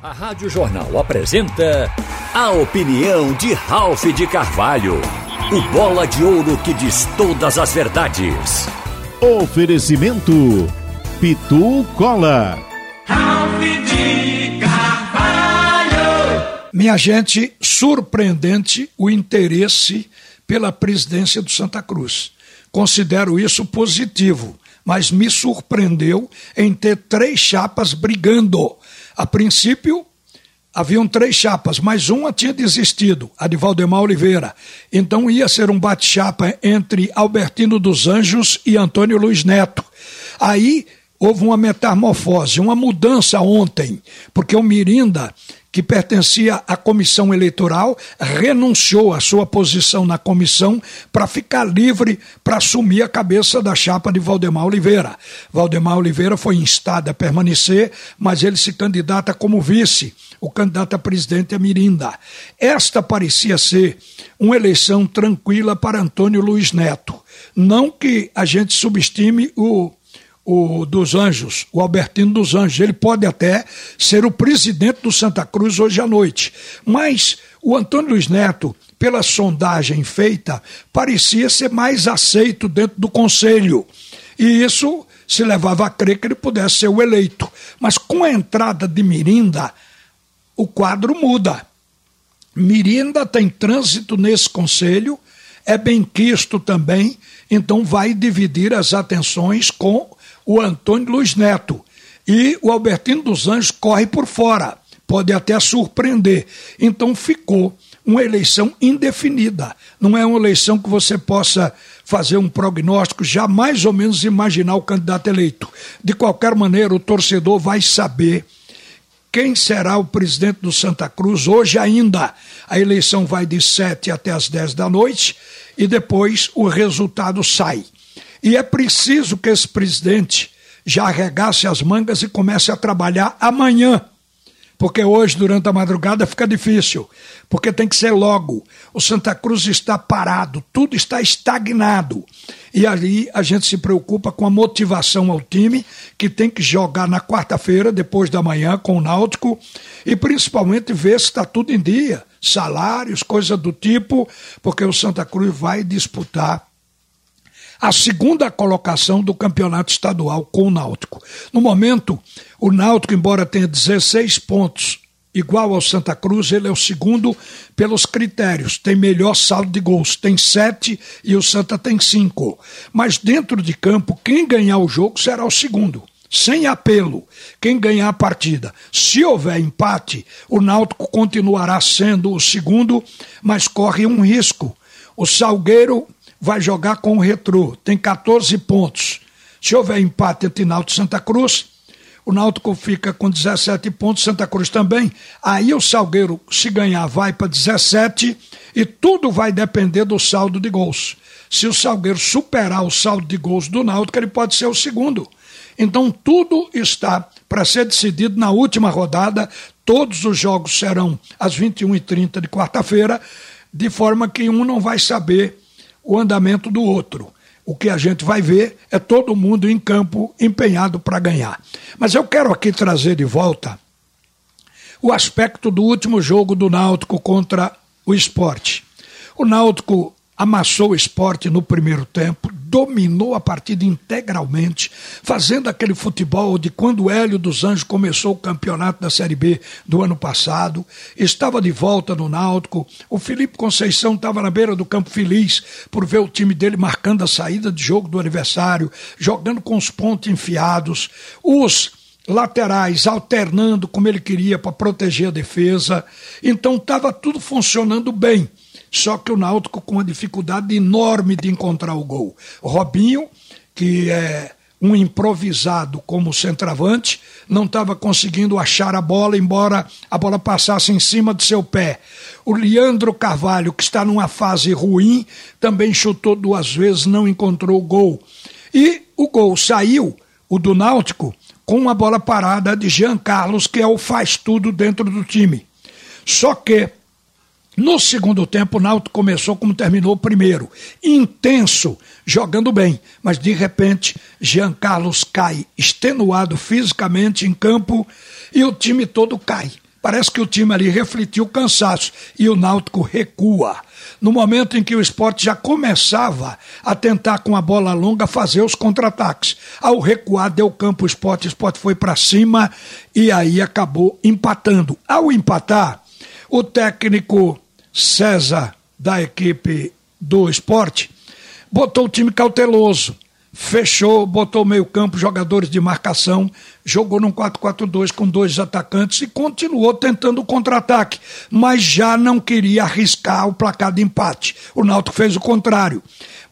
A Rádio Jornal apresenta a opinião de Ralph de Carvalho, o bola de ouro que diz todas as verdades. Oferecimento Pitu Cola. Ralph de Carvalho. Minha gente, surpreendente o interesse pela presidência do Santa Cruz. Considero isso positivo, mas me surpreendeu em ter três chapas brigando. A princípio, haviam três chapas, mas uma tinha desistido, a de Valdemar Oliveira. Então ia ser um bate-chapa entre Albertino dos Anjos e Antônio Luiz Neto. Aí houve uma metamorfose, uma mudança ontem, porque o Mirinda que pertencia à comissão eleitoral, renunciou à sua posição na comissão para ficar livre para assumir a cabeça da chapa de Valdemar Oliveira. Valdemar Oliveira foi instado a permanecer, mas ele se candidata como vice. O candidato a presidente é Mirinda. Esta parecia ser uma eleição tranquila para Antônio Luiz Neto. Não que a gente subestime o o dos Anjos, o Albertino dos Anjos. Ele pode até ser o presidente do Santa Cruz hoje à noite. Mas o Antônio Luiz Neto, pela sondagem feita, parecia ser mais aceito dentro do conselho. E isso se levava a crer que ele pudesse ser o eleito. Mas com a entrada de Mirinda, o quadro muda. Mirinda tem trânsito nesse conselho, é bem quisto também, então vai dividir as atenções com o Antônio Luiz Neto. E o Albertino dos Anjos corre por fora, pode até surpreender. Então ficou uma eleição indefinida. Não é uma eleição que você possa fazer um prognóstico, já mais ou menos imaginar o candidato eleito. De qualquer maneira, o torcedor vai saber quem será o presidente do Santa Cruz hoje ainda. A eleição vai de 7 até as 10 da noite e depois o resultado sai. E é preciso que esse presidente já arregasse as mangas e comece a trabalhar amanhã. Porque hoje, durante a madrugada, fica difícil. Porque tem que ser logo. O Santa Cruz está parado, tudo está estagnado. E ali a gente se preocupa com a motivação ao time, que tem que jogar na quarta-feira, depois da manhã, com o Náutico, e principalmente ver se está tudo em dia. Salários, coisa do tipo, porque o Santa Cruz vai disputar a segunda colocação do campeonato estadual com o Náutico. No momento, o Náutico, embora tenha 16 pontos, igual ao Santa Cruz, ele é o segundo pelos critérios. Tem melhor saldo de gols, tem sete e o Santa tem cinco. Mas dentro de campo, quem ganhar o jogo será o segundo. Sem apelo, quem ganhar a partida. Se houver empate, o Náutico continuará sendo o segundo, mas corre um risco. O Salgueiro vai jogar com o Retrô, tem 14 pontos. Se houver empate entre Náutico e Santa Cruz, o Náutico fica com 17 pontos, Santa Cruz também. Aí o Salgueiro, se ganhar, vai para 17 e tudo vai depender do saldo de gols. Se o Salgueiro superar o saldo de gols do Náutico, ele pode ser o segundo. Então tudo está para ser decidido na última rodada. Todos os jogos serão às 21h30 de quarta-feira, de forma que um não vai saber o andamento do outro. O que a gente vai ver é todo mundo em campo empenhado para ganhar. Mas eu quero aqui trazer de volta o aspecto do último jogo do Náutico contra o esporte. O Náutico amassou o esporte no primeiro tempo, dominou a partida integralmente, fazendo aquele futebol de quando o Hélio dos Anjos começou o campeonato da Série B do ano passado, estava de volta no Náutico, o Felipe Conceição estava na beira do campo feliz por ver o time dele marcando a saída de jogo do aniversário, jogando com os pontos enfiados, os laterais alternando como ele queria para proteger a defesa. Então estava tudo funcionando bem. Só que o Náutico com uma dificuldade enorme de encontrar o gol. Robinho, que é um improvisado como centroavante, não estava conseguindo achar a bola, embora a bola passasse em cima de seu pé. O Leandro Carvalho, que está numa fase ruim, também chutou duas vezes, não encontrou o gol. E o gol saiu, o do Náutico, com uma bola parada de Jean Carlos, que é o faz tudo dentro do time. Só que no segundo tempo, o Náutico começou como terminou o primeiro, intenso, jogando bem, mas de repente Jean Carlos cai extenuado fisicamente em campo e o time todo cai. Parece que o time ali refletiu o cansaço e o Náutico recua. No momento em que o esporte já começava a tentar com a bola longa fazer os contra-ataques. Ao recuar, deu campo o esporte, o esporte foi para cima e aí acabou empatando. Ao empatar, o técnico César, da equipe do esporte, botou o time cauteloso fechou, botou meio campo, jogadores de marcação, jogou num 4-4-2 com dois atacantes e continuou tentando o contra-ataque, mas já não queria arriscar o placar de empate. O Náutico fez o contrário.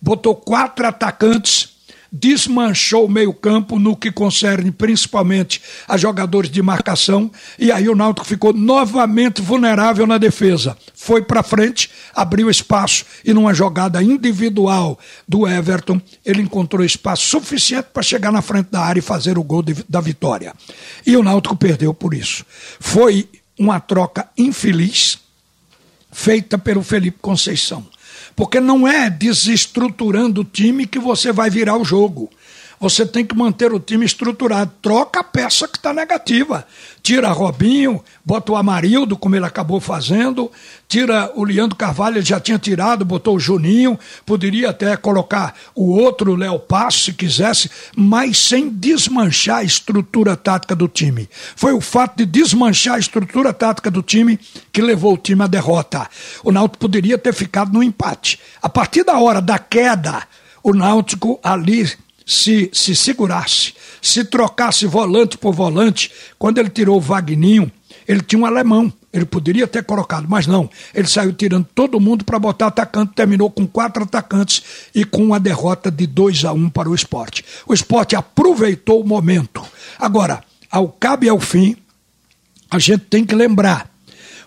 Botou quatro atacantes desmanchou o meio-campo no que concerne principalmente a jogadores de marcação, e aí o Náutico ficou novamente vulnerável na defesa. Foi para frente, abriu espaço e numa jogada individual do Everton, ele encontrou espaço suficiente para chegar na frente da área e fazer o gol de, da vitória. E o Náutico perdeu por isso. Foi uma troca infeliz feita pelo Felipe Conceição. Porque não é desestruturando o time que você vai virar o jogo. Você tem que manter o time estruturado. Troca a peça que está negativa. Tira Robinho, bota o Amarildo, como ele acabou fazendo. Tira o Leandro Carvalho, ele já tinha tirado, botou o Juninho. Poderia até colocar o outro Léo Passo, se quisesse, mas sem desmanchar a estrutura tática do time. Foi o fato de desmanchar a estrutura tática do time que levou o time à derrota. O Náutico poderia ter ficado no empate. A partir da hora da queda, o Náutico ali se, se segurasse, se trocasse volante por volante, quando ele tirou o Vagninho, ele tinha um alemão. Ele poderia ter colocado, mas não. Ele saiu tirando todo mundo para botar atacante, terminou com quatro atacantes e com uma derrota de 2 a 1 um para o esporte. O esporte aproveitou o momento. Agora, ao cabo e ao fim, a gente tem que lembrar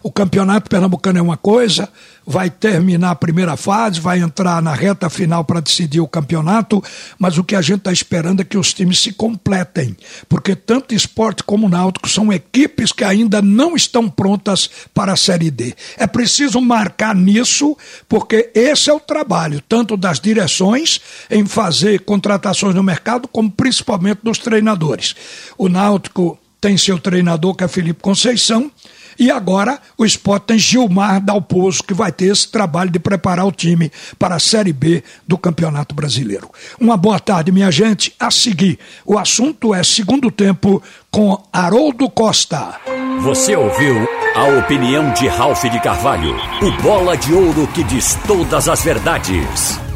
o campeonato pernambucano é uma coisa, vai terminar a primeira fase, vai entrar na reta final para decidir o campeonato, mas o que a gente está esperando é que os times se completem, porque tanto esporte como náutico são equipes que ainda não estão prontas para a Série D. É preciso marcar nisso, porque esse é o trabalho, tanto das direções em fazer contratações no mercado, como principalmente dos treinadores. O náutico tem seu treinador, que é Felipe Conceição, e agora o Sport tem Gilmar Dalpozo, que vai ter esse trabalho de preparar o time para a Série B do Campeonato Brasileiro. Uma boa tarde, minha gente. A seguir, o assunto é segundo tempo com Haroldo Costa. Você ouviu a opinião de Ralph de Carvalho, o bola de ouro que diz todas as verdades.